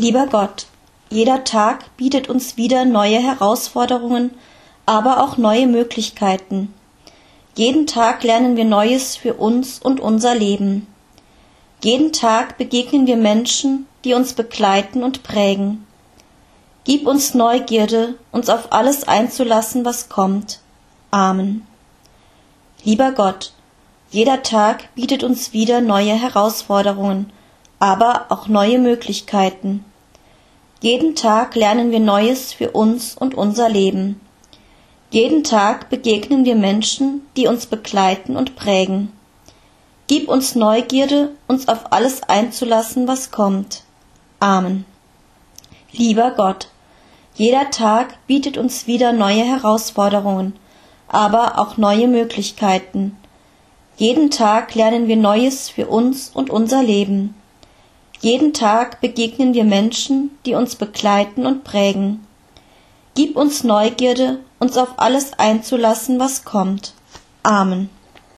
Lieber Gott, jeder Tag bietet uns wieder neue Herausforderungen, aber auch neue Möglichkeiten. Jeden Tag lernen wir Neues für uns und unser Leben. Jeden Tag begegnen wir Menschen, die uns begleiten und prägen. Gib uns Neugierde, uns auf alles einzulassen, was kommt. Amen. Lieber Gott, jeder Tag bietet uns wieder neue Herausforderungen, aber auch neue Möglichkeiten. Jeden Tag lernen wir Neues für uns und unser Leben. Jeden Tag begegnen wir Menschen, die uns begleiten und prägen. Gib uns Neugierde, uns auf alles einzulassen, was kommt. Amen. Lieber Gott, jeder Tag bietet uns wieder neue Herausforderungen, aber auch neue Möglichkeiten. Jeden Tag lernen wir Neues für uns und unser Leben. Jeden Tag begegnen wir Menschen, die uns begleiten und prägen. Gib uns Neugierde, uns auf alles einzulassen, was kommt. Amen.